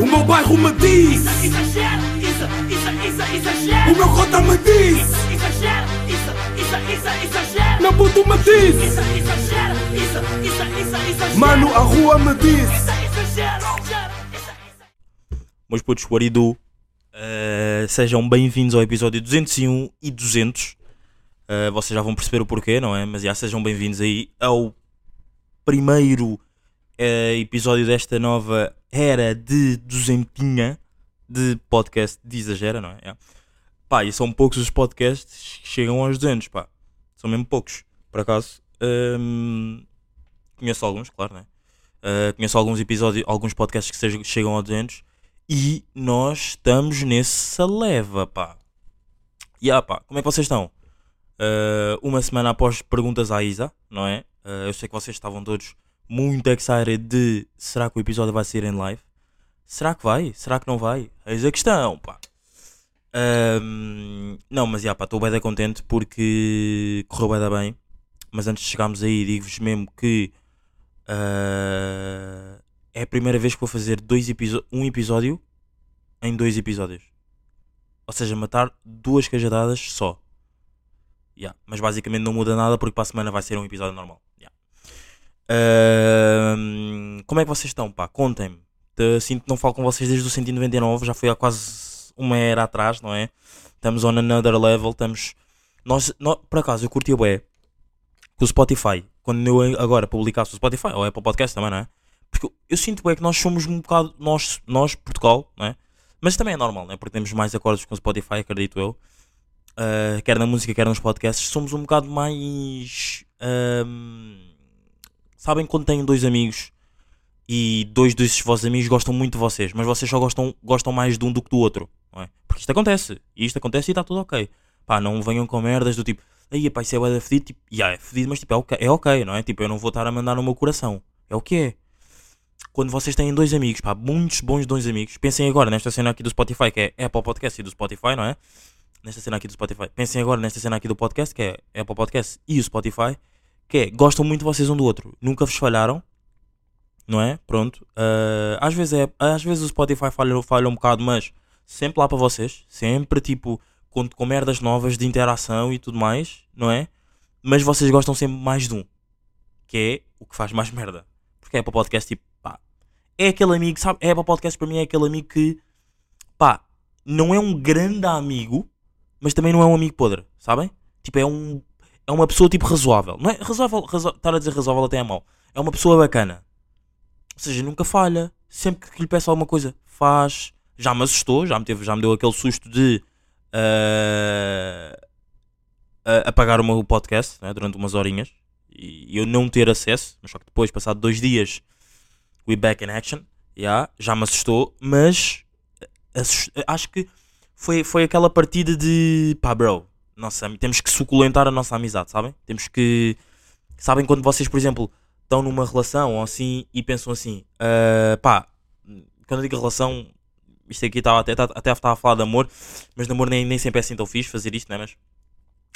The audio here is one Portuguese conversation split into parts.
O meu bairro me diz, Exagero, isso, isso, isso, exagero. o meu cota me diz, Exagero, isso, isso, isso, exagero. meu puto me diz, Isso, exagero, isso, isso, isso, exagero. mano, a rua me diz. Isso, exagero, exagero, isso, isso. Meus putos, what do you do? Uh, sejam bem-vindos ao episódio 201 e 200. Uh, vocês já vão perceber o porquê, não é? Mas já sejam bem-vindos aí ao primeiro uh, episódio desta nova era de duzentinha de podcast de exagera, não é? Yeah. Pá, e são poucos os podcasts que chegam aos 200, pá. São mesmo poucos, por acaso. Um, conheço alguns, claro, né? Uh, conheço alguns episódios, alguns podcasts que sejam- chegam aos 200 e nós estamos nessa leva, pá. E ah, pá, como é que vocês estão? Uh, uma semana após perguntas à Isa, não é? Uh, eu sei que vocês estavam todos muito excited de será que o episódio vai ser em live? Será que vai? Será que não vai? Eis a questão, pá. Um, não, mas já, pá, estou bem contente porque correu bem bem. Mas antes de chegarmos aí, digo-vos mesmo que uh, é a primeira vez que vou fazer dois um episódio em dois episódios. Ou seja, matar duas cajadadas só. Yeah, Mas basicamente não muda nada porque para a semana vai ser um episódio normal. Como é que vocês estão? Pá, contem-me. Te- Sinto que não falo com vocês desde o 199, já foi há quase uma era atrás, não é? Estamos on another level, estamos. Nós, nó- por acaso, eu curti o bué com o Spotify. Quando eu agora publicasse o Spotify, ou Apple Podcast também, não é? Porque eu, eu sinto bem que nós somos um bocado. Nós, nós Portugal, não é? Mas também é normal, não é? Porque temos mais acordos com o Spotify, acredito eu. Uh, quer na música, quer nos podcasts. Somos um bocado mais. Sabem quando têm dois amigos e dois desses vossos amigos gostam muito de vocês, mas vocês só gostam, gostam mais de um do que do outro, não é? Porque isto acontece, e isto acontece e está tudo ok. Pá, não venham com merdas do tipo, aí pá, isso é bué fedido, tipo, yeah, é fedido, mas tipo, é ok, é ok, não é? Tipo, eu não vou estar a mandar no meu coração, é o que é. Quando vocês têm dois amigos, pá, muitos bons dois amigos, pensem agora nesta cena aqui do Spotify, que é Apple Podcast e do Spotify, não é? Nesta cena aqui do Spotify. Pensem agora nesta cena aqui do podcast, que é Apple Podcast e o Spotify, que é, gostam muito vocês um do outro, nunca vos falharam, não é? Pronto. Ah, às, vezes é, às vezes o Spotify falha, falha um bocado, mas sempre lá para vocês. Sempre tipo com, com merdas novas de interação e tudo mais, não é? Mas vocês gostam sempre mais de um. Que é o que faz mais merda. Porque é para podcast tipo, pá. É aquele amigo, sabe? É para podcast para mim é aquele amigo que, pá, não é um grande amigo, mas também não é um amigo podre, sabem? Tipo, é um. É uma pessoa tipo razoável. Não é razoável, razo, estar a dizer razoável até é mau. É uma pessoa bacana. Ou seja, nunca falha. Sempre que lhe peço alguma coisa, faz. Já me assustou, já me, teve, já me deu aquele susto de ah, a- apagar o meu podcast né, durante umas horinhas e eu não ter acesso, mas só que depois, passado dois dias, we back in action. Yeah, já me assustou, mas assus- acho que foi, foi aquela partida de pá, bro, nossa, temos que suculentar a nossa amizade, sabem? Temos que. Sabem quando vocês, por exemplo, estão numa relação ou assim e pensam assim, ah, pá, quando eu digo relação, isto aqui estava até, até estava a falar de amor, mas de amor nem, nem sempre é assim tão fixe fazer isto, não é? Mas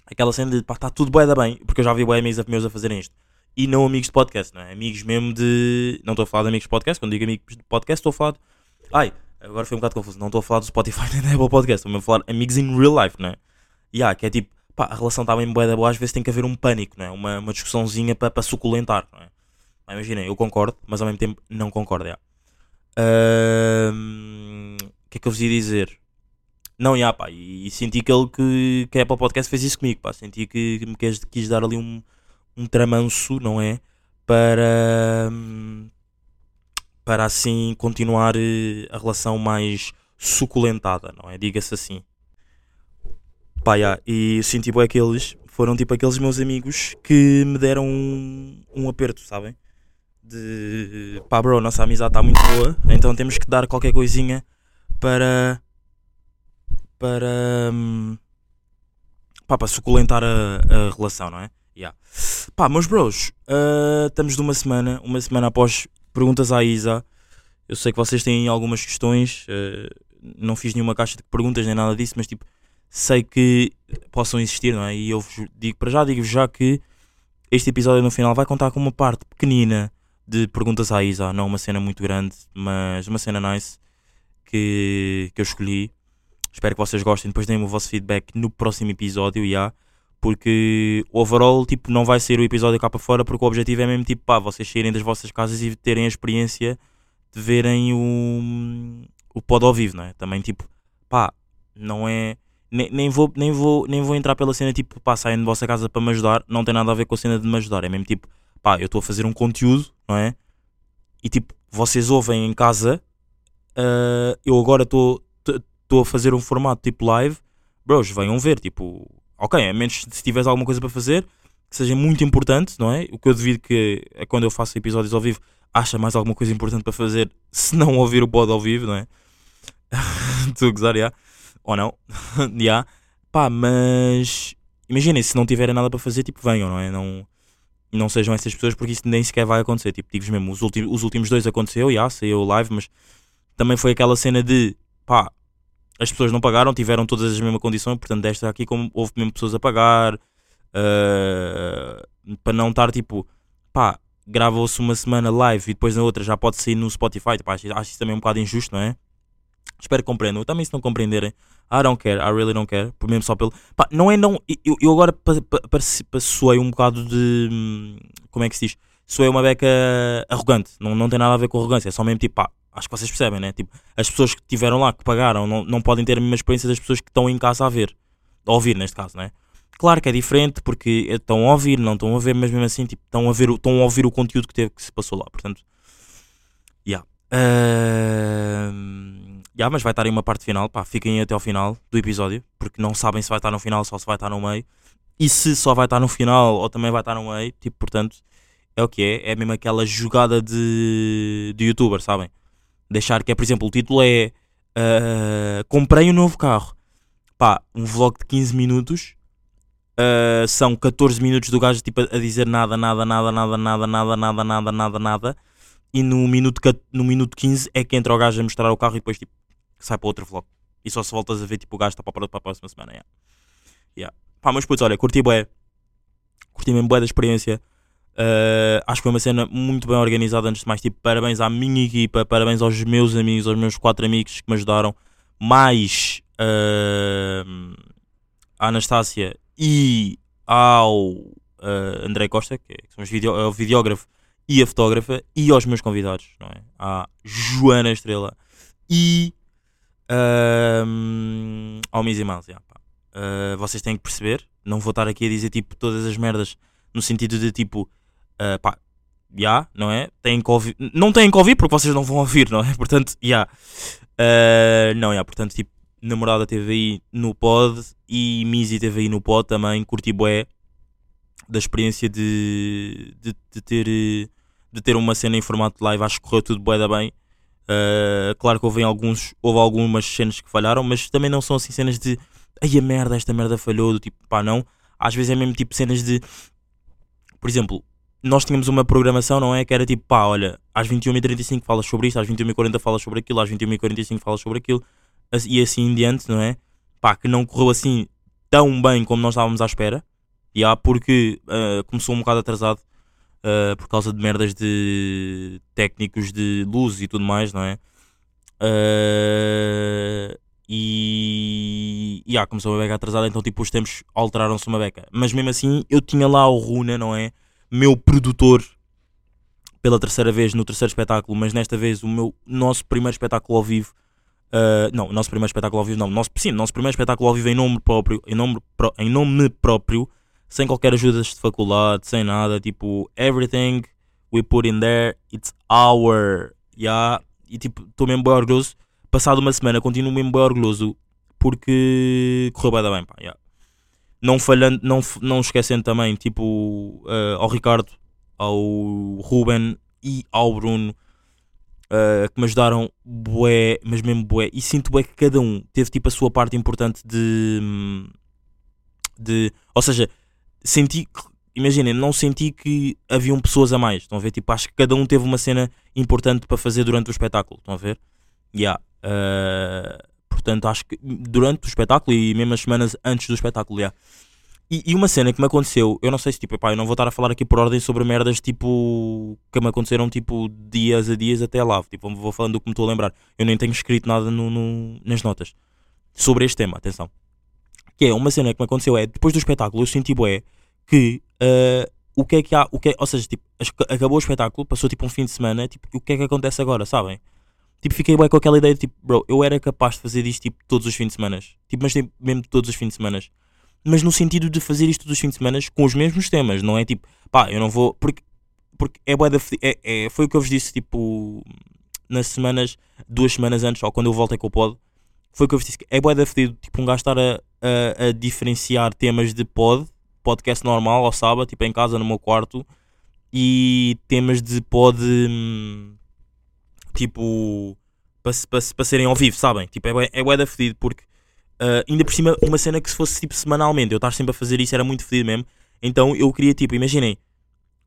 aquela cena de pá, está tudo bué da bem, porque eu já vi bué amigos meus a fazerem isto. E não amigos de podcast, não é? Amigos mesmo de. Não estou a falar de amigos de podcast, quando digo amigos de podcast, estou a falar de. Ai, agora foi um bocado confuso. Não estou a falar do Spotify nem da Apple Podcast, estou a falar amigos in real life, não é? Há, que é tipo, pá, a relação está bem da boa, às vezes tem que haver um pânico, não é? Uma, uma discussãozinha para para suculentar, não é? Imaginem, eu concordo, mas ao mesmo tempo não concordo, é. Ahm, O que é que eu vos ia dizer? Não, já, pá, e, e senti que ele que, que a Apple Podcast fez isso comigo, pá. Senti que, que me quis, quis dar ali um, um tramanço, não é? Para, para assim continuar eh, a relação mais suculentada, não é? Diga-se assim. Pá, já, e senti bem aqueles, foram tipo aqueles meus amigos que me deram um, um aperto, sabem? De pá, bro, nossa amizade está muito boa, então temos que dar qualquer coisinha para. para. hum, pá, para suculentar a, a relação, não é? Yeah. Pá, meus bros, ah, estamos de uma semana, uma semana após perguntas à Isa. Eu sei que vocês têm algumas questões, ah, não fiz nenhuma caixa de perguntas nem nada disso, mas tipo, sei que possam existir, não é? E eu digo para já, digo-vos já que este episódio no final vai contar com uma parte pequenina de perguntas à Isa, não uma cena muito grande, mas uma cena nice. que, que eu escolhi. Espero que vocês gostem. Depois deem o vosso feedback no próximo episódio, já. Porque o overall, tipo, não vai ser o episódio cá para fora, porque o objetivo é mesmo, tipo, pá, vocês saírem das vossas casas e terem a experiência de verem o, o pod ao vivo, não é? Também, tipo, pá, não é... Nem, nem, vou, nem, vou, nem vou entrar pela cena, tipo, pá, saem da vossa casa para me ajudar. Não tem nada a ver com a cena de me ajudar. É mesmo, tipo, pá, eu estou a fazer um conteúdo, não é? E, tipo, vocês ouvem em casa, ah, eu agora estou a fazer um formato, tipo, live. Bros, venham ver, tipo ok, a menos se tiveres alguma coisa para fazer que seja muito importante, não é? O que eu devido que é quando eu faço episódios ao vivo, acha mais alguma coisa importante para fazer se não ouvir o pod ao vivo, não é? Estou a gozar, já? Ou não? Já? Pá, mas imaginem, se não tiverem nada para fazer, tipo, venham, não é? Não, não sejam essas pessoas porque isso nem sequer vai acontecer. Tipo, digo mesmo, os, ulti os últimos dois aconteceu, já, saiu live, mas também foi aquela cena de pá, as pessoas não pagaram, tiveram todas as mesmas condições, portanto, desta aqui, como houve mesmo pessoas a pagar, uh, para não estar tipo, pá, grava-se uma semana live e depois na outra já pode sair no Spotify, tipo, acho, acho isso também um bocado injusto, não é? Espero que compreendam. Também se não compreenderem, I don't care, I really don't care, por mesmo só pelo. Pá, não é não. Eu, eu agora soei um bocado de. hum, Como é que se diz? Soei uma beca arrogante. Não, não tem nada a ver com arrogância, é só mesmo tipo, pá, acho que vocês percebem, né? Tipo, as pessoas que estiveram lá, que pagaram, não, não podem ter a mesma experiência das pessoas que estão em casa a ver. A ouvir, neste caso, né? Claro que é diferente porque estão a ouvir, não estão a ver, mas mesmo assim, tipo, estão a, ver, estão a ouvir o conteúdo que, teve, que se passou lá. Portanto, yeah. Ahm, yeah, mas vai estar aí uma parte final, pá, fiquem até ao final do episódio, porque não sabem se vai estar no final ou se vai estar no meio. E se só vai estar no final ou também vai estar no meio, tipo, portanto, é o que é. É mesmo aquela jogada de, de youtuber, sabem? Deixar que é, por exemplo, o título é ah, Comprei um novo carro. Pá, um vlog de 15 minutos. ah, são 14 minutos do gajo tipo, a dizer nada, nada, nada, nada, nada, nada, nada, nada, nada, nada. E no minuto, no minuto 15 é que entra o gajo a mostrar o carro e depois tipo, sai para outro vlog. E só se voltas a ver tipo o gajo está para, a- próxima semana. Yeah. Yeah. Pá, mas putz, olha, curti bué. Curti mesmo bué da experiência. Uh, acho que foi uma cena muito bem organizada. Antes de mais, tipo, parabéns à minha equipa, parabéns aos meus amigos, aos meus quatro amigos que me ajudaram, mais uh, à Anastácia e ao uh, André Costa, que são os video, é o videógrafo e a fotógrafa, e aos meus convidados, não é? À Joana Estrela e um, ao Miss Miles. yeah. Uh, vocês têm que perceber, não vou estar aqui a dizer tipo todas as merdas no sentido de tipo Uh, pá, já, não é? Têm que ouvir. Não têm que ouvir porque vocês não vão ouvir, não é? Portanto, já. Uh, não, já, portanto, tipo, namorada aí no pod e teve aí no pod também. Curti bué da experiência de, de, de ter, de ter uma cena em formato live. Acho que correu tudo bué da bem. Uh, claro que houve, alguns, houve algumas cenas que falharam, mas também não são assim cenas de ai a merda, esta merda falhou. Do tipo, pá, não. Às vezes é mesmo tipo cenas de. Por exemplo, nós tínhamos uma programação, não é? Que era tipo, pá, olha, às 21h35 falas sobre isto, às 21h40 falas sobre aquilo, às 21h45 falas sobre aquilo, e assim em diante, não é? Pá, que não correu assim tão bem como nós estávamos à espera, e há porque ah, começou um bocado atrasado ah, por causa de merdas de técnicos de luz e tudo mais, não é? Ah, e, e ah, começou uma beca atrasada, então tipo os tempos alteraram-se uma beca. Mas mesmo assim eu tinha lá o Runa, não é? Meu produtor pela terceira vez no terceiro espetáculo, mas nesta vez o meu nosso primeiro espetáculo ao vivo. ah, não, nosso primeiro espetáculo ao vivo, não, nosso, sim, nosso primeiro espetáculo ao vivo em nome próprio, em nome, em nome próprio, sem qualquer ajuda de faculdade, sem nada, tipo, everything we put in there, it's our, yeah, e tipo, estou mesmo bem orgulhoso, passado uma semana, continuo mesmo bem orgulhoso, porque correu bem, bem, pá, yeah. Não falhando, não, não esquecendo também, tipo, ah, ao Ricardo, ao Ruben e ao Bruno, ah, que me ajudaram bué, mas mesmo bué, e sinto bué que cada um teve tipo a sua parte importante de, hum, de ou seja, senti que, imaginem, não senti que haviam pessoas a mais, estão a ver, tipo, acho que cada um teve uma cena importante para fazer durante o espetáculo, estão a ver, yeah. ah, portanto acho que durante o espetáculo e mesmo as semanas antes do espetáculo, yeah. E, e uma cena que me aconteceu, eu não sei se tipo, epá, eu não vou estar a falar aqui por ordem sobre merdas tipo que me aconteceram tipo dias a dias até lá. Tipo, vou falando do que me estou a lembrar. Eu nem tenho escrito nada no, no- nas notas sobre este tema, atenção. Que é uma cena que me aconteceu é depois do espetáculo eu senti bué que ah, o que é que há, o que é, ou seja, tipo, acabou o espetáculo, passou tipo um fim de semana, tipo, o que é que acontece agora, sabem? Tipo, fiquei bué com aquela ideia de tipo, bro, eu era capaz de fazer isto tipo todos os fins de semana. Tipo, mas tipo, mesmo todos os fins de semana mas no sentido de fazer isto todos os fins de semana com os mesmos temas, não é tipo, pá, eu não vou. Porque, porque é, é, é Foi o que eu vos disse, tipo, nas semanas, duas semanas antes, ou quando eu voltei com o pod, foi o que eu vos disse, é bué da fedido, tipo, um gajo estar a, a, a diferenciar temas de pod, podcast normal, ao sábado, tipo, em casa, no meu quarto, e temas de pod, hum, tipo, para pa, pa serem ao vivo, sabem? Tipo, é é bué da fedido, porque Uh, ainda por cima, uma cena que se fosse tipo semanalmente, eu estar sempre a fazer isso era muito fedido mesmo. Então eu queria, tipo, imaginem,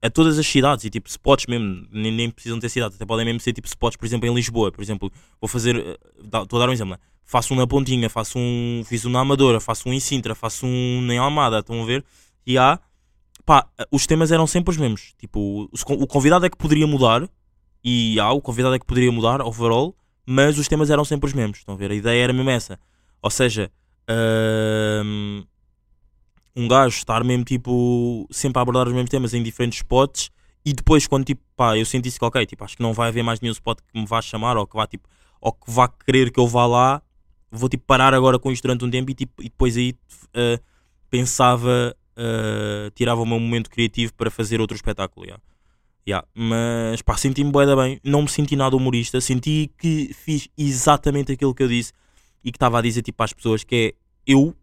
a todas as cidades e tipo spots mesmo, nem, nem precisam ter cidades, até podem mesmo ser tipo spots, por exemplo, em Lisboa. Por exemplo, vou fazer, dá- estou a dar um exemplo, né? Faço um na Pontinha, faço um, fiz um na Amadora, faço um em Sintra, faço um em Almada, estão a ver? E há, pá, os temas eram sempre os mesmos. Tipo, o convidado é que poderia mudar, e há, o convidado é que poderia mudar, overall, mas os temas eram sempre os mesmos. Estão a ver? A ideia era mesmo essa. Ou seja, hum, um gajo estar mesmo tipo sempre a abordar os mesmos temas em diferentes spots e depois quando tipo pá, eu senti que ok, tipo, acho que não vai haver mais nenhum spot que me vá chamar ou que vá tipo ou que vá querer que eu vá lá, vou tipo parar agora com isto durante um tempo e, tipo, e depois aí eh, pensava, eh, tirava o meu momento criativo para fazer outro espetáculo. yeah. Yeah, Mas pá, senti-me bué da bem, não me senti nada humorista, senti que fiz exatamente aquilo que eu disse e que estava a dizer tipo às pessoas que é eu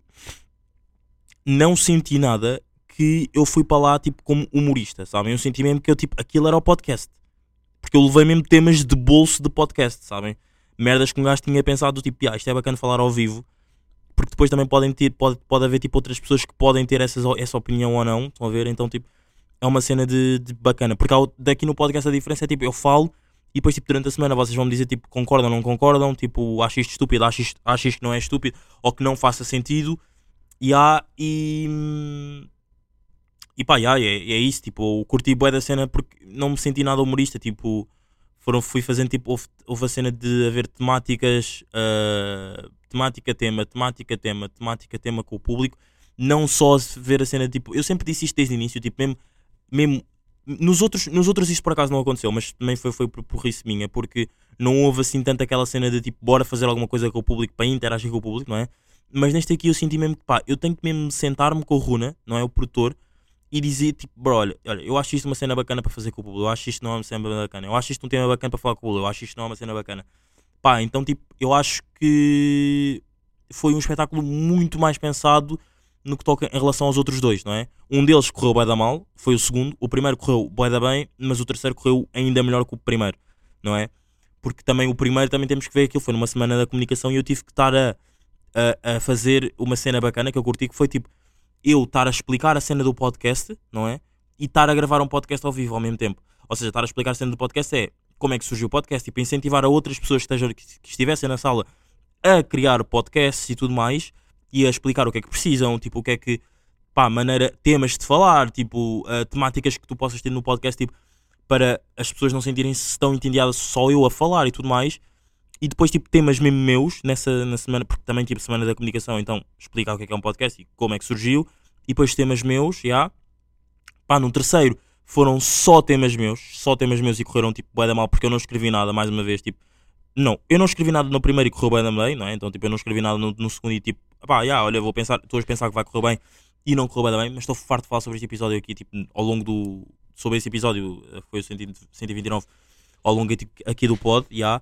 não senti nada que eu fui para lá tipo como humorista, sabem? Eu senti mesmo que eu tipo aquilo era o podcast. Porque eu levei mesmo temas de bolso de podcast, sabem? Merdas que um gajo tinha pensado tipo, ah, isto é bacana falar ao vivo. Porque depois também podem ter, pode, pode haver tipo outras pessoas que podem ter essas, essa opinião ou não, estão a ver? Então tipo, é uma cena de, de bacana. Porque há daqui no podcast a diferença é tipo, eu falo e depois tipo durante a semana vocês vão me dizer tipo concordam ou não concordam, tipo acho isto estúpido, acho isto, acho isto que não é estúpido ou que não faça sentido e há e e pá, yeah, é, é isso, tipo, curti bué da cena porque não me senti nada humorista, tipo, foram, fui fazendo, tipo, houve, houve a cena de haver temáticas, ah, temática, tema, temática, tema, temática, tema com o público, não só ver a cena, tipo, eu sempre disse isto desde o início, tipo, mesmo, mesmo nos outros, nos outros isso por acaso não aconteceu, mas também foi, foi por burrice minha, porque não houve assim tanto aquela cena de tipo, bora fazer alguma coisa com o público para interagir com o público, não é? Mas neste aqui eu senti mesmo que pá, eu tenho que mesmo sentar-me com o Runa, não é? O produtor, e dizer tipo, bro, olha, olha, eu acho isto uma cena bacana para fazer com o público, eu acho isto não é uma cena bacana, eu acho isto um tema bacana para falar com o público, eu acho isto não é uma cena bacana. Pá, então tipo, eu acho que foi um espetáculo muito mais pensado no que toca em relação aos outros dois, não é? Um deles correu bué da mal, foi o segundo, o primeiro correu bué da bem, mas o terceiro correu ainda melhor que o primeiro, não é? Porque também o primeiro também temos que ver aquilo, foi numa semana da comunicação e eu tive que estar a, a, a fazer uma cena bacana que eu curti, que foi tipo, eu estar a explicar a cena do podcast, não é? E estar a gravar um podcast ao vivo ao mesmo tempo. Ou seja, estar a explicar a cena do podcast é como é que surgiu o podcast, tipo, incentivar a outras pessoas que, estejam, que, estivessem na sala a criar podcasts e tudo mais e a explicar o que é que precisam, tipo, o que é que, pá, maneira, temas de falar, tipo, uh, temáticas que tu possas ter no podcast, tipo, para as pessoas não sentirem-se tão entendidas só eu a falar e tudo mais. E depois, tipo, temas mesmo meus nessa na semana, porque também, tipo, semana da comunicação, então, explicar o que é que é um podcast e como é que surgiu. E depois temas meus, já. Pá, no terceiro foram só temas meus, só temas meus e correram, tipo, bué da mal, porque eu não escrevi nada, mais uma vez, tipo, não, eu não escrevi nada no primeiro e correu bem também, não é? Então, tipo, eu não escrevi nada no, no segundo e tipo, pá, já, olha, vou pensar, estou a pensar que vai correr bem e não correu bem, mas estou farto de falar sobre este episódio aqui, tipo, ao longo do. Sobre esse episódio, eh, foi o 100 129, ao longo aqui- aqui do pod, já.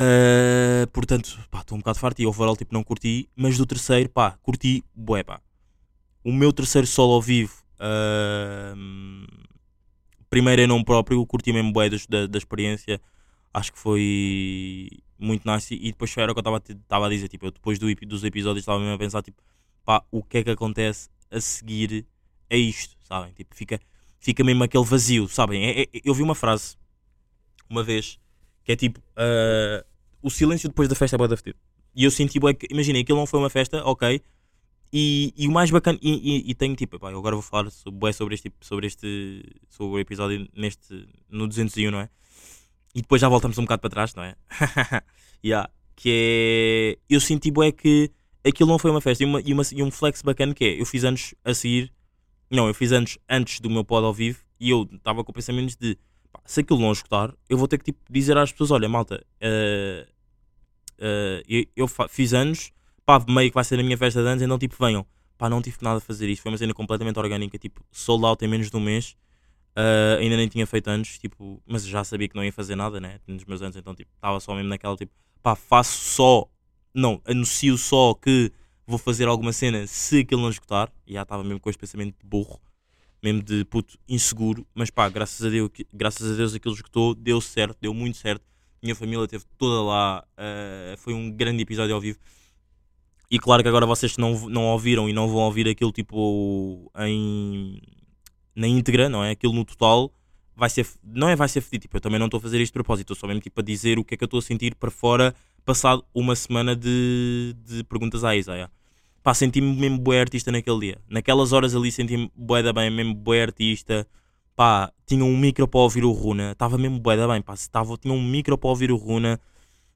Eh, portanto, pá, estou um bocado farto e overall, tipo, não curti, mas do terceiro, pá, curti, bué, pá. O meu terceiro solo ao vivo, ahm, primeiro em nome próprio, curti mesmo bué da, da experiência acho que foi muito nice e depois era o que eu estava a dizer, tipo, eu depois do, dos episódios estava mesmo a pensar, tipo, pá, o que é que acontece a seguir a isto, sabem? Tipo, fica, fica mesmo aquele vazio, sabem? É- é- eu vi uma frase uma vez que é tipo, ah, o silêncio depois da festa é bué da. E eu senti, bué que, imaginei, aquilo não foi uma festa, ok, E, e o mais bacana, e, e, e tenho tipo, pá, eu agora vou falar sobre, sobre este, tipo- sobre este sobre o episódio neste, no 201, não é? E depois já voltamos um bocado para trás, não é? yeah, que é. Eu senti bué que aquilo não foi uma festa e, uma, e, uma, e um flex bacana que é. Eu fiz anos a seguir, não, eu fiz anos antes do meu pod ao vivo e eu estava com pensamentos de pá, se aquilo não escutar, eu vou ter que tipo, dizer às pessoas: olha, malta, eh, eh, eu, eu fiz anos, pá, meio que vai ser a minha festa de anos, então tipo, venham. Pá, não tive nada a fazer isto, foi uma cena completamente orgânica, tipo, sold out em menos de um mês. Uh, ainda nem tinha feito anos, tipo, mas já sabia que não ia fazer nada, né? Nos meus anos, então, tipo, estava só mesmo naquela, tipo, pá, faço só, não, anuncio só que vou fazer alguma cena se aquilo não escutar, e já estava mesmo com esse pensamento de burro, mesmo de puto inseguro, mas pá, graças a Deus, graças a Deus aquilo escutou, deu certo, deu muito certo, minha família esteve toda lá, uh, foi um grande episódio ao vivo. E claro que agora vocês não, não ouviram e não vão ouvir aquilo tipo em na íntegra, não é? Aquilo no total vai ser, não é vai ser fedido, tipo, eu também não estou a fazer isto de propósito, estou só mesmo tipo a dizer o que é que eu estou a sentir para fora, passado uma semana de, de perguntas à Isa, yeah. Pá, senti-me mesmo bué artista naquele dia. Naquelas horas ali senti-me bué da bem, mesmo bué artista. Pá, tinha um micro para ouvir o Runa, estava mesmo bué da bem, pá, estava, tinha um micro para ouvir o Runa,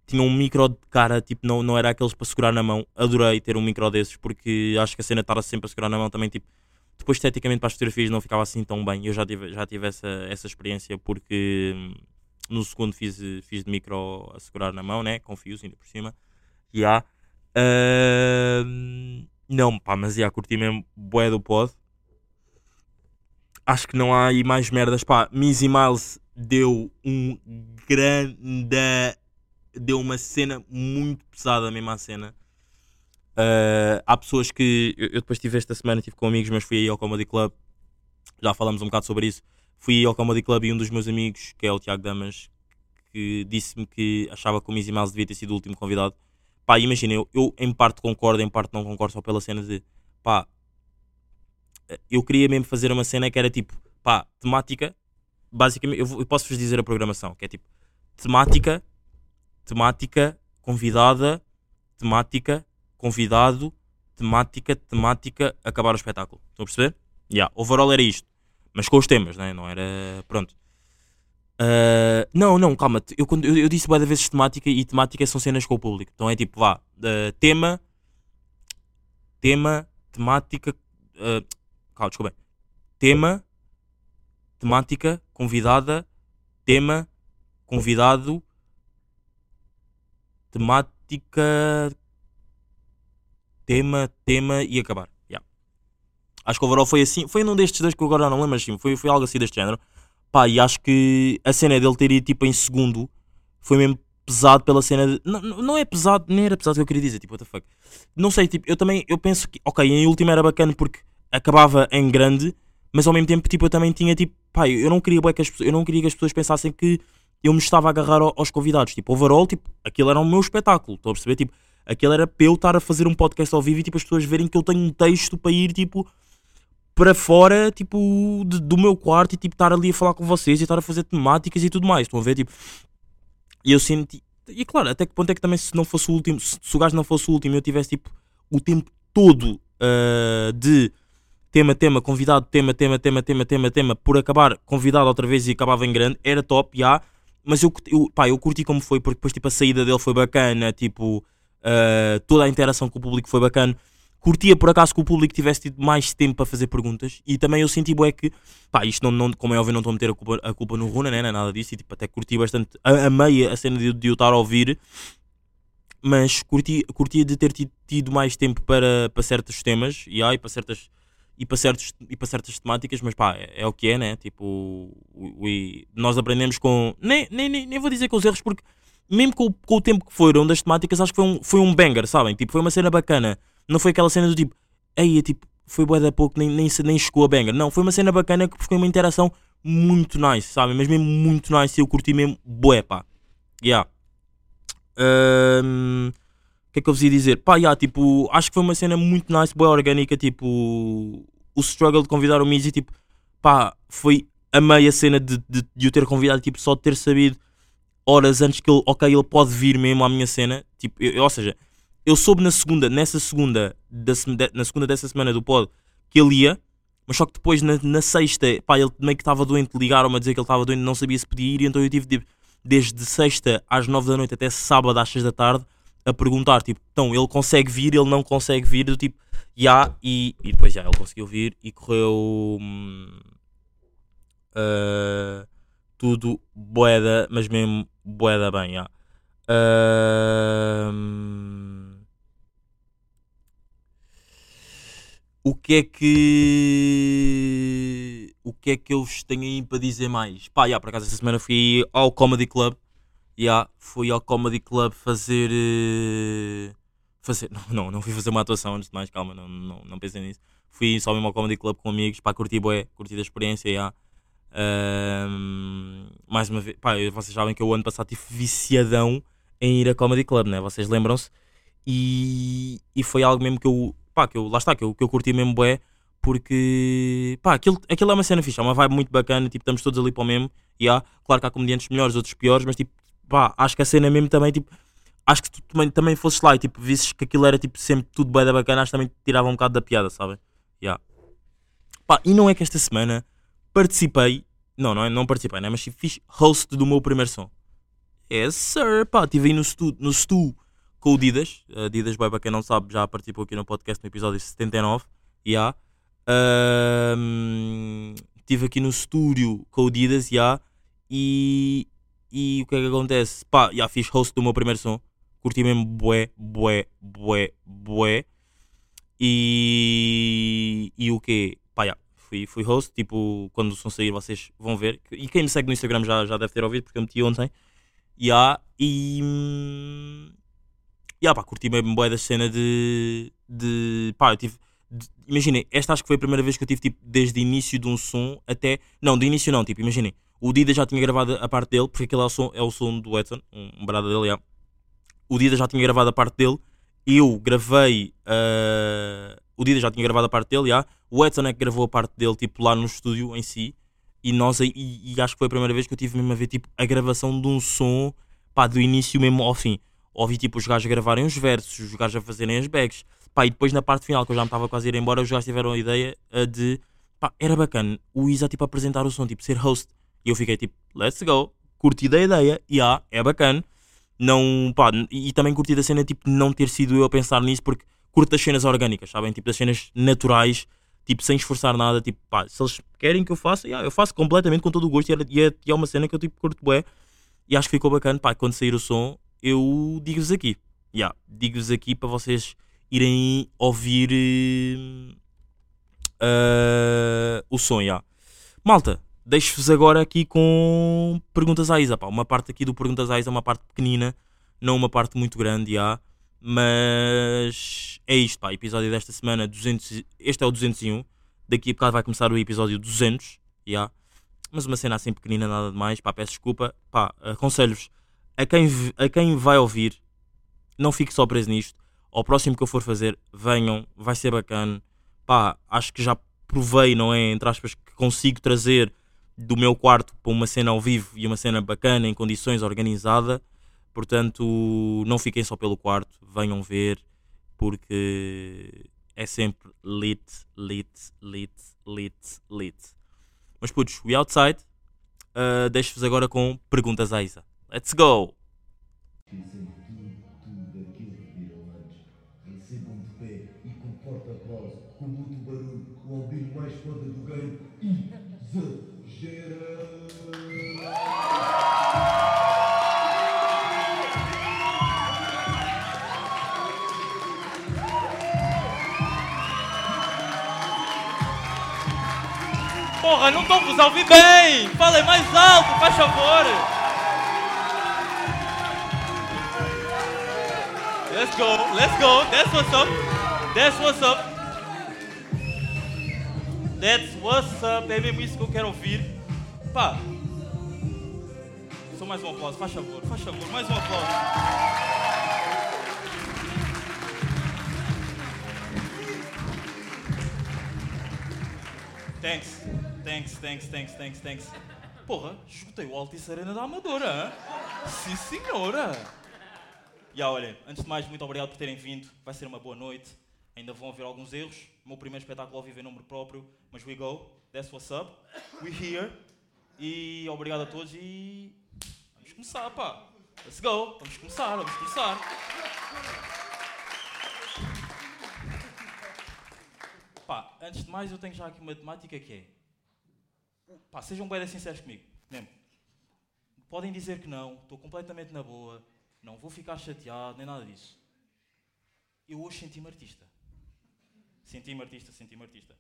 tinha um micro de cara, tipo, não, não era aqueles para segurar na mão. Adorei ter um micro desses, porque acho que a cena estar sempre a segurar na mão também, tipo, depois esteticamente para as fotografias não ficava assim tão bem. Eu já tive, já tive essa, essa experiência porque hum, no segundo fiz, fiz de micro a segurar na mão, né? Com fios ainda por cima. E há. Hum, não, pá, mas já curti mesmo bué do pod. Acho que não há aí mais merdas. Pá, Missy Miles deu um grande. Deu uma cena muito pesada mesmo à cena. Uh, há pessoas que. Eu, depois estive esta semana, estive com amigos, mas fui aí ao Comedy Club. Já falamos um bocado sobre isso. Fui ao Comedy Club e um dos meus amigos, que é o Tiago Damas, que disse-me que achava que o Mizzy Miles devia ter sido o último convidado. Pá, imagina, eu, eu em parte concordo, em parte não concordo, só pela cena de. Pá, eu queria mesmo fazer uma cena que era tipo, pá, temática. Basicamente, eu, eu posso-vos dizer a programação, que é tipo, temática, temática, convidada, temática, convidado, temática, temática, acabar o espetáculo. Estão a perceber? Yeah, overall era isto. Mas com os temas, né? não era. Pronto. Ah, não, não, calma. Eu, quando, eu, eu disse várias vezes temática e temática são cenas com o público. Então é tipo, vá, ah, tema, tema, temática. ah, calma, desculpa. Tema, temática, convidada, tema, convidado, temática, tema, tema e acabar. Yeah. Acho que o overall foi assim. Foi num destes dois que eu agora não lembro, mas sim, foi, foi algo assim deste género. Pá, e acho que a cena dele ter ido tipo em segundo foi mesmo pesado pela cena de. Não, não é pesado, nem era pesado que eu queria dizer, tipo, what the fuck. Não sei, tipo, eu também eu penso que, ok, em último era bacana porque acabava em grande, mas ao mesmo tempo, tipo, eu também tinha tipo, pá, eu não queria que as eu não queria que as pessoas pensassem que eu me estava a agarrar ao- aos convidados, tipo, overall, tipo, aquilo era o meu espetáculo, estou a perceber, tipo, aquilo era para eu estar a fazer um podcast ao vivo e tipo as pessoas verem que eu tenho um texto para ir, tipo, para fora, tipo, de- do meu quarto e tipo estar ali a falar com vocês e estar a fazer temáticas e tudo mais. Estão a ver, tipo. E eu senti. E claro, até que ponto é que também se não fosse o último, se, se o gajo não fosse o último, eu tivesse tipo o tempo todo ah, de tema, tema, convidado, tema, tema, tema, tema, tema, tema, por acabar convidado outra vez e acabava em grande, era top, já. Mas eu, eu, pá, eu curti como foi, porque depois tipo, a saída dele foi bacana, tipo, ah, toda a interação com o público foi bacana curtia por acaso que o público tivesse tido mais tempo para fazer perguntas e também eu senti bué que, pá, isto não, não, como é óbvio não estou a meter a culpa, a culpa no Runa, né, não é nada disso e tipo, até curti bastante, a- amei a cena de, de eu estar a ouvir mas curti, curtia de ter tido, tido mais tempo para, para certos temas e, ai, para certas e para, certos, e para certas temáticas, mas pá, é, é o que é, né? Tipo, o- o- e nós aprendemos com. Nem, nem, nem, vou dizer com os erros, porque mesmo com, com o tempo que foram das temáticas, acho que foi um, foi um banger, sabem? Tipo, foi uma cena bacana. Não foi aquela cena do tipo, ei, é tipo, foi bué da pouco, nem, nem, nem chegou a banger. Não, foi uma cena bacana que foi uma interação muito nice, sabem? Mas mesmo muito nice e eu curti mesmo bué, pá. Yeah. O que é que eu vos ia dizer? Pá, yeah, tipo, acho que foi uma cena muito nice, boa orgânica, tipo, o struggle de convidar o Mizzy, tipo, pá, foi a meia cena de, de, de o ter convidado, tipo, só de ter sabido horas antes que ele, ok, ele pode vir mesmo à minha cena, tipo, eu- ou seja, eu soube na segunda, nessa segunda, da, na segunda dessa semana do pod, que ele ia, mas só que depois na, na sexta, pá, ele meio que estava doente, ligaram-me a dizer que ele estava doente, não sabia se podia ir, então eu tive desde sexta às nove da noite até sábado às seis da tarde a perguntar, tipo, então ele consegue vir, ele não consegue vir, do tipo, já, e, e depois já, ele conseguiu vir e correu hum, ah, tudo boeda, mas mesmo boeda bem, já. Ahm, o que é que o que é que eu vos tenho aí para dizer mais? Pá, já, por acaso esta semana fui ao Comedy Club. Já, fui ao Comedy Club fazer eh, fazer, não, não, não fui fazer uma atuação antes de mais, calma, não, não, não pensei nisso. Fui só mesmo ao Comedy Club com amigos, pá, curti bué, curti da experiência, já. Ahm, mais uma vez, pá, vocês sabem que eu ano passado tive viciadão em ir a Comedy Club, né? Vocês lembram-se? E, e foi algo mesmo que eu, pá, que eu, lá está, que eu, que eu curti mesmo bué, porque, pá, aquilo, aquilo é uma cena fixa, é uma vibe muito bacana, tipo, estamos todos ali para o mesmo, e há, claro que há comediantes melhores, outros piores, mas tipo, pá, acho que a cena mesmo também, tipo, acho que tu também, também fosses lá e tipo, visses que aquilo era tipo sempre tudo bué da bacana, acho que também te tirava um bocado da piada, sabem? Yeah. Pá, e não é que esta semana participei, não, não, é, não participei, né? mas fiz host do meu primeiro som. Yes, sir, pá, estive aí no stu, no stu com o Didas, uh, Didas Boy, para quem não sabe, já participou aqui no podcast no episódio 79, yeah. Ahm, Estive aqui no estúdio com o Didas, yeah, e, e o que é que acontece? Pá, já fiz host do meu primeiro som, curti mesmo bué, bué, bué, bué, e, e o quê? Pá, já, fui, fui host, tipo, quando o som sair vocês vão ver, e quem me segue no Instagram já, já deve ter ouvido, porque eu meti ontem, Ya, e. hum, Ya, pá, curti mesmo bué da cena de. de pá, eu tive. Imaginem, esta acho que foi a primeira vez que eu tive, tipo, desde o início de um som até. Não, de início não, tipo, imaginem. O Dida já tinha gravado a parte dele, porque aquele é o som, é o som do Edson, um, brada dele, ya. O Dida já tinha gravado a parte dele, eu gravei. ah, o Dida já tinha gravado a parte dele, ya. O Edson é que gravou a parte dele, tipo, lá no estúdio em si. E nós e, e acho que foi a primeira vez que eu tive mesmo a ver tipo a gravação de um som, pá, do início mesmo ao fim. Ouvi tipo os gajos a gravarem os versos, os gajos a fazerem as bags, pá, e depois na parte final, que eu já me estava quase a ir embora, os gajos tiveram a ideia ah, de, pá, era bacana o Isa tipo apresentar o som, tipo ser host. E eu fiquei tipo, let's go, curti da ideia, e ah, é bacana. Não, pá, e, também curti da cena tipo não ter sido eu a pensar nisso, porque curto das cenas orgânicas, sabem? Tipo das cenas naturais, tipo sem esforçar nada, tipo, pá, se eles querem que eu faça, yeah, eu faço completamente com todo o gosto e é, e é, e é uma cena que eu tipo curto bué e acho que ficou bacana, pá, quando sair o som eu digo-vos aqui, yeah, digo-vos aqui para vocês irem ouvir eh, o som, yeah. Malta, deixo-vos agora aqui com perguntas à Isa, pá, uma parte aqui do perguntas à Isa, uma parte pequenina, não uma parte muito grande, yeah. Mas é isto, pá. Episódio desta semana, 200, este é o 201. Daqui a bocado vai começar o episódio 200. já Mas uma cena assim pequenina, nada de mais. Pá, peço desculpa. Aconselho-vos a quem, a quem vai ouvir, não fique só preso nisto. Ao próximo que eu for fazer, venham, vai ser bacana. Pá, acho que já provei, não é? Entre aspas, que consigo trazer do meu quarto para uma cena ao vivo e uma cena bacana, em condições, organizada. Portanto, não fiquem só pelo quarto, venham ver, porque é sempre lit, lit, lit, lit, lit. Mas putos, we outside. Uh, Deixo-vos agora com perguntas à Isa. Let's go! Tudo, tudo aquilo que viram antes. Recebam de pé e com com muito barulho, o mais foda do. Porra, não estou vos a ouvir bem! Falem mais alto, faz favor! Let's go, let's go, that's what's up! That's what's up! That's what's up, é mesmo isso que eu quero ouvir. Pá! Só mais um aplauso, faz favor, faz favor, mais um aplauso. Thanks, thanks, thanks, thanks, thanks, thanks. Porra, escutei o Altice Arena da Amadora, hã? Sim, senhora! Já, olhem, antes de mais, muito obrigado por terem vindo. Vai ser uma boa noite. Ainda vão haver alguns erros. O meu primeiro espetáculo ao vivo em nome próprio. Mas we go. That's what's up. We here. E obrigado a todos e. Vamos começar, pá. Let's go. Vamos começar, vamos começar. Pá, antes de mais, eu tenho já aqui uma temática que é. Pá, sejam bem sinceros comigo. Mesmo. Podem dizer que não, estou completamente na boa, não vou ficar chateado, nem nada disso. Eu hoje senti-me artista. Senti-me artista, senti-me artista.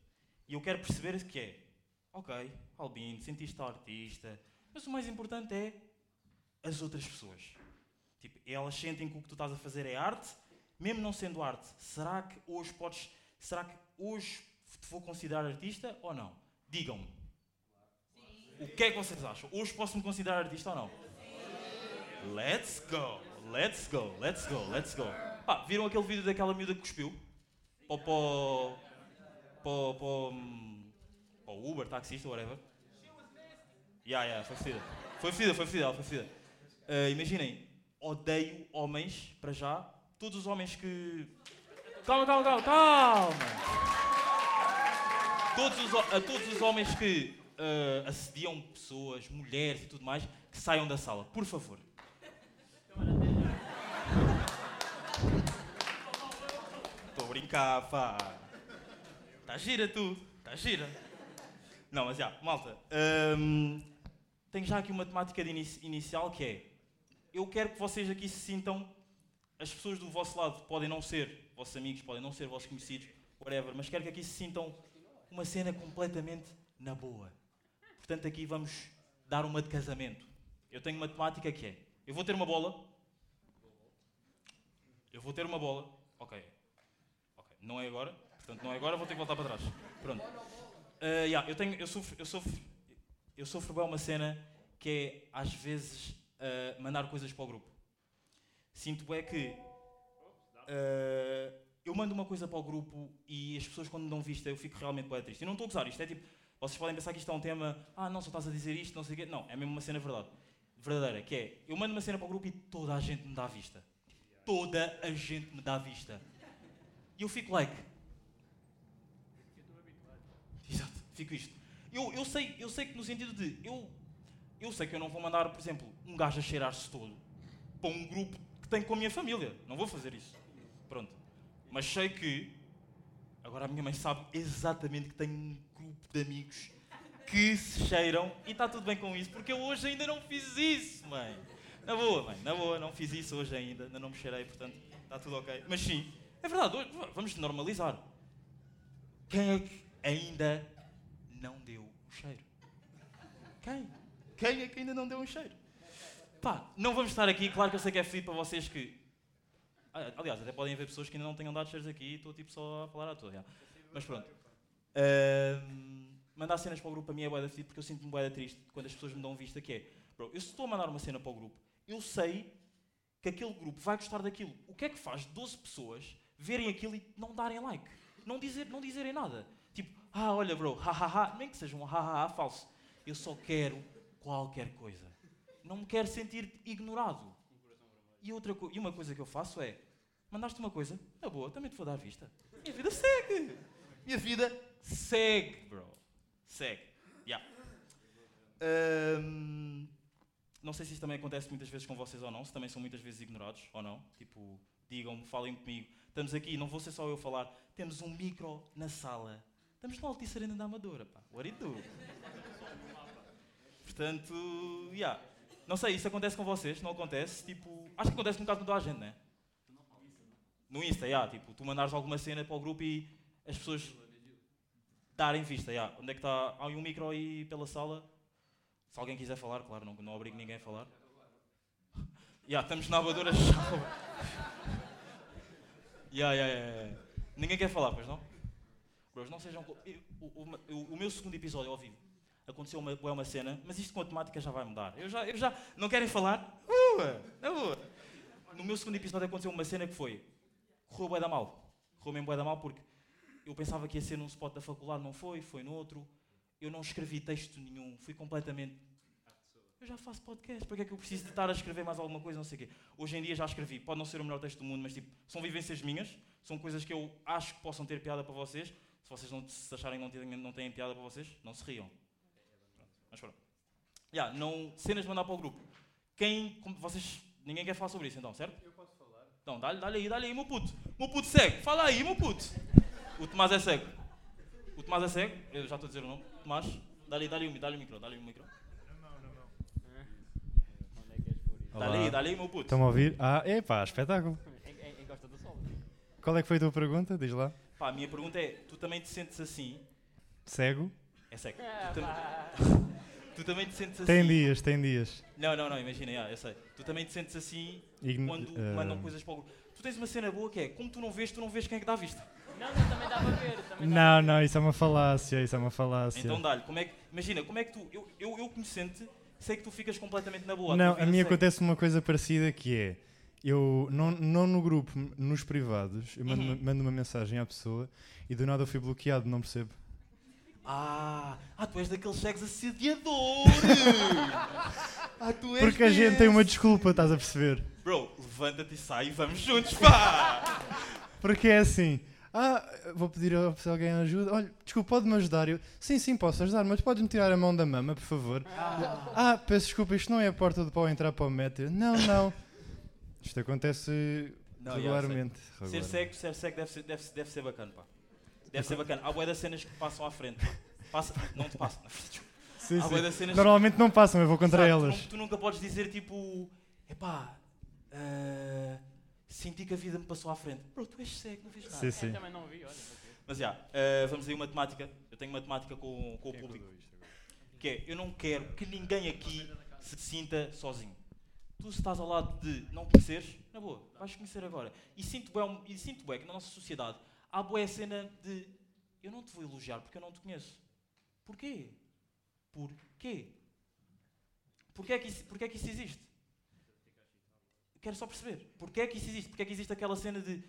E eu quero perceber que é, ok, Albino, sentiste artista, mas o mais importante é as outras pessoas. Tipo, elas sentem que o que tu estás a fazer é arte, mesmo não sendo arte. Será que hoje podes, será que hoje te vou considerar artista ou não? Digam-me. O que é que vocês acham? Hoje posso me considerar artista ou não? Let's go, let's go, let's go, let's go. Pá, viram aquele vídeo daquela miúda que cuspiu? Para para, o Uber, taxista, whatever. Yeah, yeah, foi fedida. Foi fedida, foi fedida, foi fedida. Uh, imaginem, odeio homens, para já, todos os homens que... Calma, calma, calma, calma! Todos os, a todos os homens que uh, assediam pessoas, mulheres e tudo mais, que saiam da sala, por favor. Brincar, pá. Está gira tu, está gira. Não, mas já, malta. hum, tenho já aqui uma temática inicial que é: eu quero que vocês aqui se sintam. As pessoas do vosso lado podem não ser vossos amigos, podem não ser vossos conhecidos, whatever, mas quero que aqui se sintam uma cena completamente na boa. Portanto, aqui vamos dar uma de casamento. Eu tenho uma temática que é: eu vou ter uma bola. Eu vou ter uma bola. Ok. Não é agora. Portanto, não é agora, vou ter que voltar para trás. Pronto. Uh, yeah, eu, tenho, eu sofro, eu sofro, eu sofro bem uma cena que é, às vezes, uh, mandar coisas para o grupo. Sinto é que uh, eu mando uma coisa para o grupo e as pessoas, quando me dão vista, eu fico realmente bem triste. Eu não estou a gozar, isto é tipo, vocês podem pensar que isto é um tema, ah, não, só estás a dizer isto, não sei o quê. Não, é mesmo uma cena verdade. verdadeira, que é, eu mando uma cena para o grupo e toda a gente me dá vista. Toda a gente me dá vista. E eu fico like, Exato, fico isto. Eu, eu, sei, eu sei que no sentido de. Eu, eu sei que eu não vou mandar, por exemplo, um gajo a cheirar-se todo para um grupo que tenho com a minha família. Não vou fazer isso. Pronto. Mas sei que. Agora a minha mãe sabe exatamente que tenho um grupo de amigos que se cheiram e está tudo bem com isso, porque eu hoje ainda não fiz isso, mãe. Na boa, mãe, na boa, não fiz isso hoje ainda, ainda não me cheirei, portanto está tudo ok. Mas sim, é verdade, vamos normalizar. Quem é que ainda não deu o cheiro? Quem? Quem é que ainda não deu um cheiro? Pá, não vamos estar aqui, claro que eu sei que é fedido para vocês que. Aliás, até podem haver pessoas que ainda não tenham dado cheiros aqui e estou tipo só a falar à toa. Mas pronto. Ahm, mandar cenas para o grupo a mim é boeda fedido porque eu sinto-me boeda triste quando as pessoas me dão vista que é. Bro, eu se estou a mandar uma cena para o grupo, eu sei que aquele grupo vai gostar daquilo. O que é que faz 12 pessoas verem aquilo e não darem like? Não, dizer, não dizerem nada. Tipo, ah, olha, bro, hahaha, nem que seja um hahaha falso. Eu só quero qualquer coisa. Não me quero sentir ignorado. E, outra e uma coisa que eu faço é, mandaste uma coisa, na boa, também te vou dar vista. Minha vida segue. Minha vida segue, bro. Segue. Yeah. Ahm, não sei se isso também acontece muitas vezes com vocês ou não, se também são muitas vezes ignorados ou não. Tipo, digam-me, falem comigo. Estamos aqui, não vou ser só eu falar. Temos um micro na sala. Estamos no Altice Arena da Amadora, pá. What it do? Portanto, yeah. Não sei, isso acontece com vocês? Não acontece? Tipo, acho que acontece um bocado com toda a gente, né? No Insta, yeah, tipo, tu mandares alguma cena para o grupo e as pessoas darem vista, yeah. Onde é que está? Há um micro aí pela sala. Se alguém quiser falar, claro, não, não obrigo ninguém a falar. Yeah, estamos na Amadora yeah, yeah, yeah, yeah. Ninguém quer falar, pois não? Bros, não sejam. O, o- o- o meu segundo episódio ao vivo aconteceu uma, é uma cena, mas isto com a temática já vai mudar. Eu já, eu já. Não querem falar? Uh, na boa. No meu segundo episódio aconteceu uma cena que foi. Correu bué da mal. Correu mesmo bué da mal porque eu pensava que ia ser num spot da faculdade, não foi, foi no outro. Eu não escrevi texto nenhum, fui completamente. Eu já faço podcast, para que é que eu preciso de estar a escrever mais alguma coisa, não sei o quê. Hoje em dia já escrevi, pode não ser o melhor texto do mundo, mas tipo, são vivências minhas, são coisas que eu acho que possam ter piada para vocês. Se vocês não se acharem que não têm, não têm piada para vocês, não se riam. Pronto, mas pronto. Yeah, não, cenas de mandar para o grupo. Quem, como vocês, ninguém quer falar sobre isso então, certo? Eu posso falar. Então, dá-lhe dá aí, dá-lhe aí, meu puto. Meu puto cego, fala aí, meu puto. O Tomás é cego. O Tomás é cego, eu já estou a dizer o nome. Tomás, dá-lhe dá-lhe o, o micro, dá-lhe o micro. Dá-lhe aí, dá-lhe aí, meu puto. Estão a ouvir? Ah, epá, espetáculo. Encosta do sol. Qual é que foi a tua pergunta? Diz lá. Pá, a minha pergunta é, tu também te sentes assim? Cego? É cego. Tu, tam- tu também te sentes assim? Tem dias, tem dias. Não, não, não, imagina, yeah, eu sei. Tu também te sentes assim Ign- quando eh, mandam coisas para o grupo. Tu tens uma cena boa que é, como tu não vês, tu não vês quem é que dá a vista. Não, não, também dá para ver. Também dá Não, não, isso é uma falácia, isso é uma falácia. Então dá-lhe, como é que, imagina, como é que tu, eu, eu, eu conhecendo-te, sei que tu ficas completamente na boa. Não, tua a mim acontece uma coisa parecida que é, eu, não, não no grupo, nos privados, eu mando, Uhum. uma- mando uma mensagem à pessoa e do nada eu fui bloqueado, não percebo. Ah, ah, tu és daqueles cegos assediadores! ah, tu és Porque a gente tem uma desculpa, estás a perceber? Bro, levanta-te e sai e vamos juntos, pá! Porque é assim, ah, vou pedir a se alguém ajuda, olha, desculpa, pode-me ajudar? Eu, sim, sim, posso ajudar, mas podes-me tirar a mão da mama, por favor? Ah, peço desculpa, isto não é a porta de pau entrar para o metro. Não, não. Isto acontece Não, regularmente. Ser cego, ser cego deve ser, deve, deve ser bacana, pá. Deve ser bacana. Há boia das cenas que passam à frente. Passa, não te passam, na frente. Sim, Há das cenas- Normalmente não passam, eu vou contra tu elas. nu- Tu, nunca podes dizer tipo, epá, ah, senti que a vida me passou à frente. Bro, tu és cego, não vês nada. Sim, Eu sim. também não vi, olha. Mas já, ah, vamos aí uma temática. Eu tenho uma temática com, com o público. Que é, eu não quero que ninguém aqui se sinta sozinho. Tu se estás ao lado de não conheceres, na boa, vais conhecer agora. E sinto bem, e sinto bem que na nossa sociedade há boa cena de eu não te vou elogiar porque eu não te conheço. Porquê? Porquê? Porquê é que isso, porquê é que isso existe? Quero só perceber. Porquê é que isso existe? Porquê é que existe aquela cena de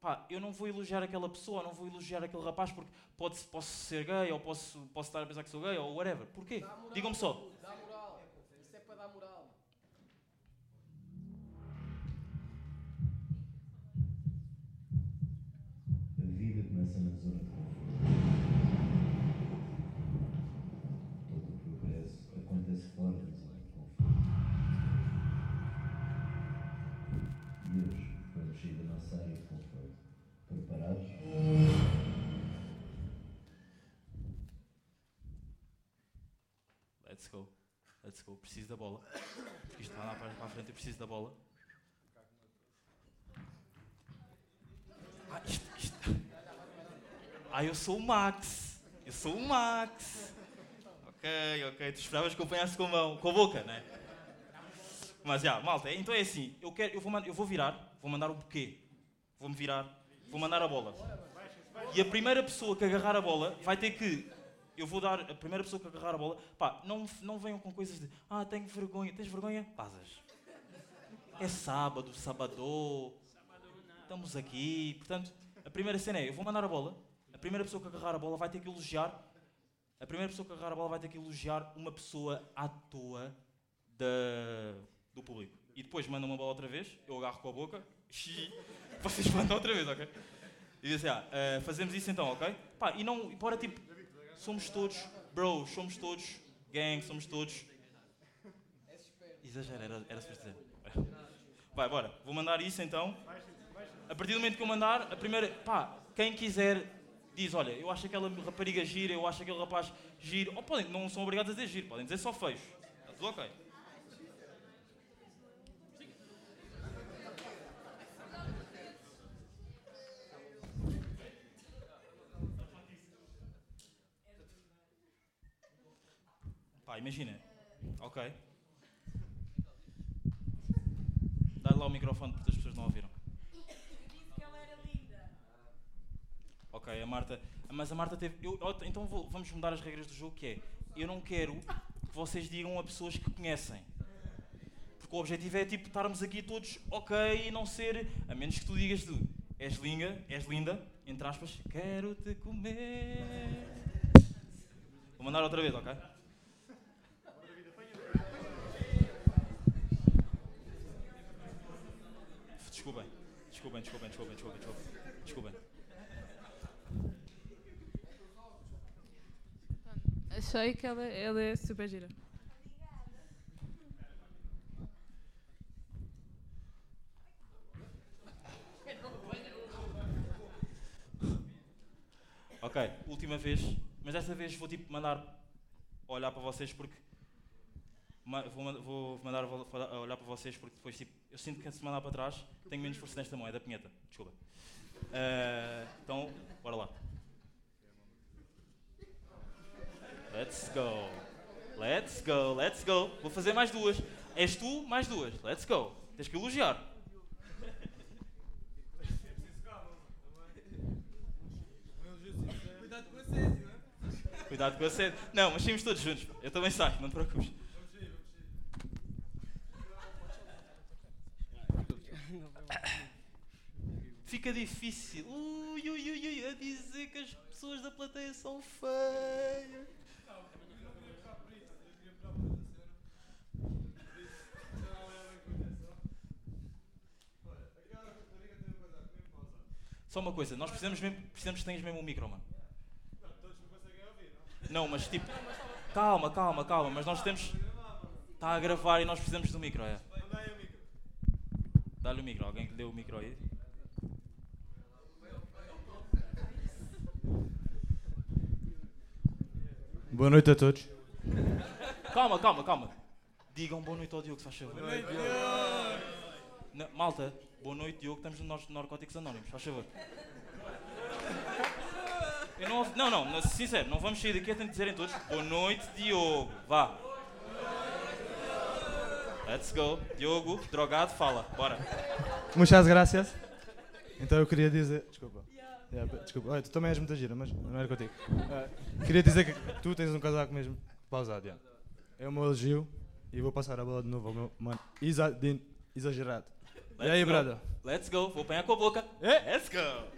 pá, eu não vou elogiar aquela pessoa, não vou elogiar aquele rapaz porque pode, posso ser gay ou posso, posso estar a pensar que sou gay ou whatever. Porquê? Digam-me só. A vida começa na zona de conforto. Sair da nossa área de conforto. Preparados? Let's go. Let's go. Preciso da bola. Porque isto vai lá para, a frente, eu preciso da bola. Ah, isto, isto. Ah, eu sou o Max. Eu sou o Max. Ok, ok. Tu esperavas que eu apanhasse com a mão, com a boca, né? Mas já, malta, então é assim. Eu, quero, eu, vou, eu vou virar, vou mandar o buquê. Vou-me virar, vou mandar a bola. E a primeira pessoa que agarrar a bola vai ter que. Eu vou dar. A primeira pessoa que agarrar a bola. Pá, não, não venham com coisas de. Ah, tenho vergonha. Tens vergonha? Pazas. É sábado, sábado. Estamos aqui. Portanto, a primeira cena é: eu vou mandar a bola. A primeira pessoa que agarrar a bola vai ter que elogiar. A primeira pessoa que agarrar a bola vai ter que elogiar uma pessoa à toa da, do público. E depois mandam uma bola outra vez. Eu agarro com a boca. E Vocês mandam outra vez, ok? E diz assim, ah, eh, fazemos isso então, ok? Pá, e não, e bora tipo, somos todos, bros, somos todos, gang, somos todos. Exagero, era, era suposto dizer. Vai, bora, vou mandar isso então. A partir do momento que eu mandar, a primeira, pá, quem quiser diz, olha, eu acho aquela rapariga gira, eu acho aquele rapaz giro. Ou podem, não são obrigados a dizer giro, podem dizer só feios. Está tudo ok. Imagina. Ok. Dá-lhe lá o microfone porque as pessoas não ouviram. Ok, a Marta. Mas a Marta teve. eu- então vou- vamos mudar as regras do jogo que é. Eu não quero que vocês digam a pessoas que conhecem. Porque o objetivo é tipo estarmos aqui todos ok e não ser. A menos que tu digas tu. És linda, és linda, entre aspas, quero te comer. Vou mandar outra vez, ok? Desculpem. Desculpem, desculpem, desculpem, desculpem, desculpem. Desculpem. Achei que ela, ela é super gira. Ok, última vez. Mas desta vez vou tipo mandar olhar para vocês porque. Vou, vou mandar olhar para vocês porque depois tipo. Eu sinto que se mandar para trás tenho menos força nesta mão, é da pinheta. Desculpa. Eh, então, bora lá. Let's go. Let's go, let's go. Vou fazer mais duas. És tu, mais duas. Let's go. Tens que elogiar. Cuidado com a sede. Não, mas saímos todos juntos. Eu também saio, não te preocupes. Fica difícil. Ui, ui, ui, ui, a dizer que as pessoas da plateia são feias. Só uma coisa, nós precisamos, mesmo, precisamos que tenhas mesmo um micro, mano. Não, mas tipo. Calma, calma, calma, mas nós temos. Está a gravar e nós precisamos do micro, é. Dá-lhe o micro, alguém que lhe dê o micro aí. Boa noite a todos. Calma, calma, calma. Digam boa noite ao Diogo, se faz favor. Não, malta, boa noite Diogo, estamos no Nar- Narcóticos Anónimos, faz favor. Eu não, não, não, sincero, não vamos sair daqui até dizerem todos boa noite Diogo, vá. Let's go. Diogo, drogado, fala, bora. Muitas graças. Então eu queria dizer. Desculpa. Yeah, desculpa. Olha, tu também és muita gira, mas não era contigo. Ah, queria dizer que tu tens um casaco mesmo pausado. Yeah. É o meu elogio e vou passar a bola de novo ao meu mano. Exagerado. e Let's aí, go. brother? Let's go, vou apanhar com a boca. É? Let's go.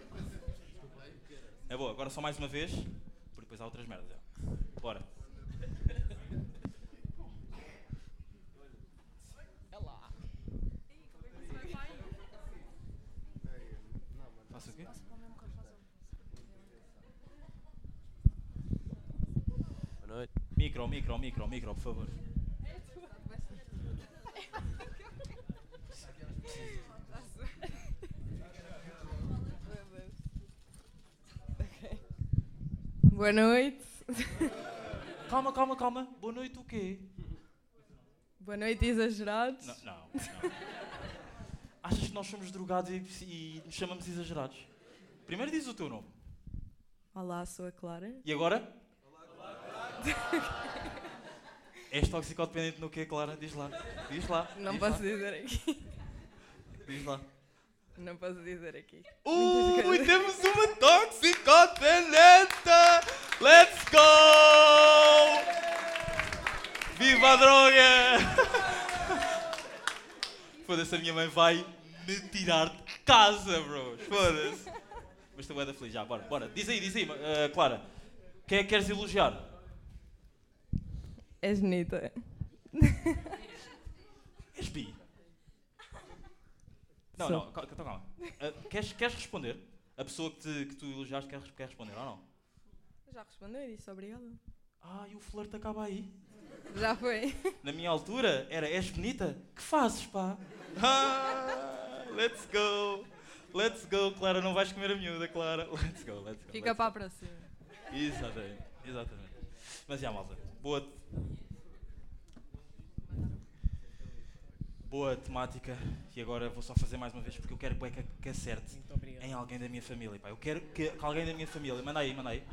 É boa, agora só mais uma vez, porque depois há outras merdas. já. Bora. Faça o quê? Boa noite. Micro, micro, micro, micro, por favor. Boa noite. Calma, calma, calma. Boa noite o quê? Boa noite, exagerados. Não, não. não. Achas que nós somos drogados e, e nos chamamos exagerados? Primeiro diz o teu nome. Olá, sou a Clara. E agora? És toxicodependente no quê, Clara? Diz lá. Diz lá. Não diz posso lá. dizer aqui. Diz lá. Não posso dizer aqui. Ui, coisas. temos uma toxicodependente! Let's go! Viva a droga! Foda-se, a minha mãe vai me tirar de casa, bro. Foda-se. Mas estou bem da feliz, já, bora, bora. Diz aí, diz aí, eh, Clara. Quem é que queres elogiar? És bonita. És bi? Não, Sou. não, cal- então calma. Eh, queres, queres responder? A pessoa que, te, que tu elogiaste quer, quer responder ou não? Já respondeu disse obrigada. Ah, e o flerte acaba aí. Já foi. Na minha altura era és bonita? Que fazes, pá? Ah, let's go! Let's go, Clara, não vais comer a miúda, Clara. Let's go, let's go. Fica let's para a próxima. go. Exatamente, exatamente. Mas já, malta. Boa. Boa temática. E agora vou só fazer mais uma vez porque eu quero que, que acerte em alguém da minha família. Pá. Eu quero que, que alguém da minha família, manda aí, manda aí.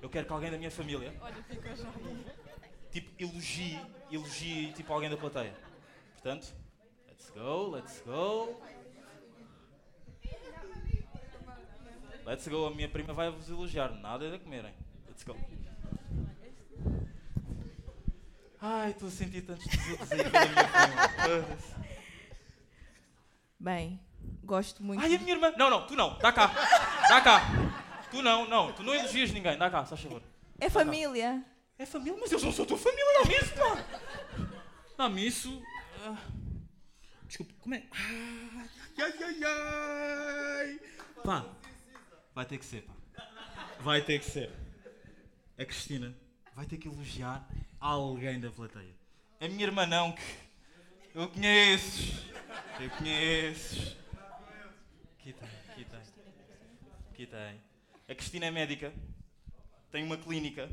Eu quero que alguém da minha família Olha, fica já. tipo, elogie, elogie tipo alguém da plateia. Portanto, let's go, let's go. Let's go, a minha prima vai vos elogiar, nada de comerem. Let's go. Ai, estou a sentir tantos desejos aí pela minha. Bem, gosto muito. Ai, a minha irmã. Não, não, tu não, dá cá. Dá cá. Tu não, não, tu não elogias ninguém, dá cá, faz favor. É família. É família, mas eu não sou tua família, dá-me isso, pá! Dá-me isso. ah, Desculpe, como é? Ah, Ai, ai, ai. Pá, vai ter que ser, pá. Vai ter que ser. A Cristina vai ter que elogiar alguém da plateia. A minha irmã não, que eu conheço. Eu conheço. Aqui tem, aqui tem. Aqui tem. A Cristina é médica. Tem uma clínica.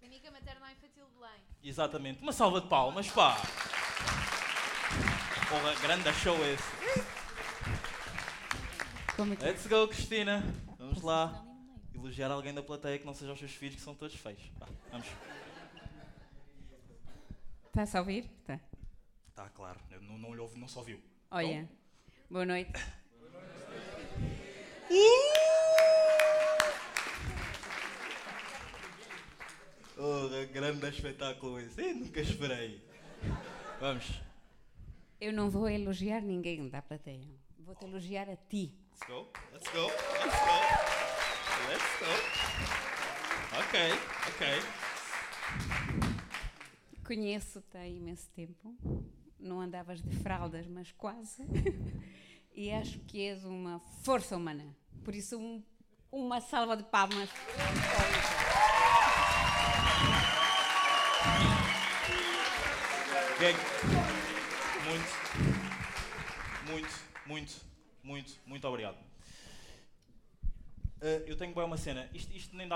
Clínica Materna Infantil de Belém. Exatamente. Uma salva de palmas, pá. Porra, grande show esse. Let's go, Cristina. Vamos lá. Elogiar alguém da plateia que não seja os seus filhos, que são todos feios. Vamos. Está-se a ouvir? Tá. Tá, claro. Eu não, não, lhe ouvi, não só viu. Olha, boa noite. Oh, grande espetáculo esse. Eu nunca esperei. Vamos. Eu não vou elogiar ninguém da plateia. Vou-te elogiar a ti. Let's go. Let's go. Let's go. Let's go. Ok, ok. Conheço-te há imenso tempo. Não andavas de fraldas, mas quase. e acho que és uma força humana. Por isso, um- uma salva de palmas. Muito, muito, muito, muito, muito obrigado. Eh, eu tenho bem uma cena. Isto, isto nem dá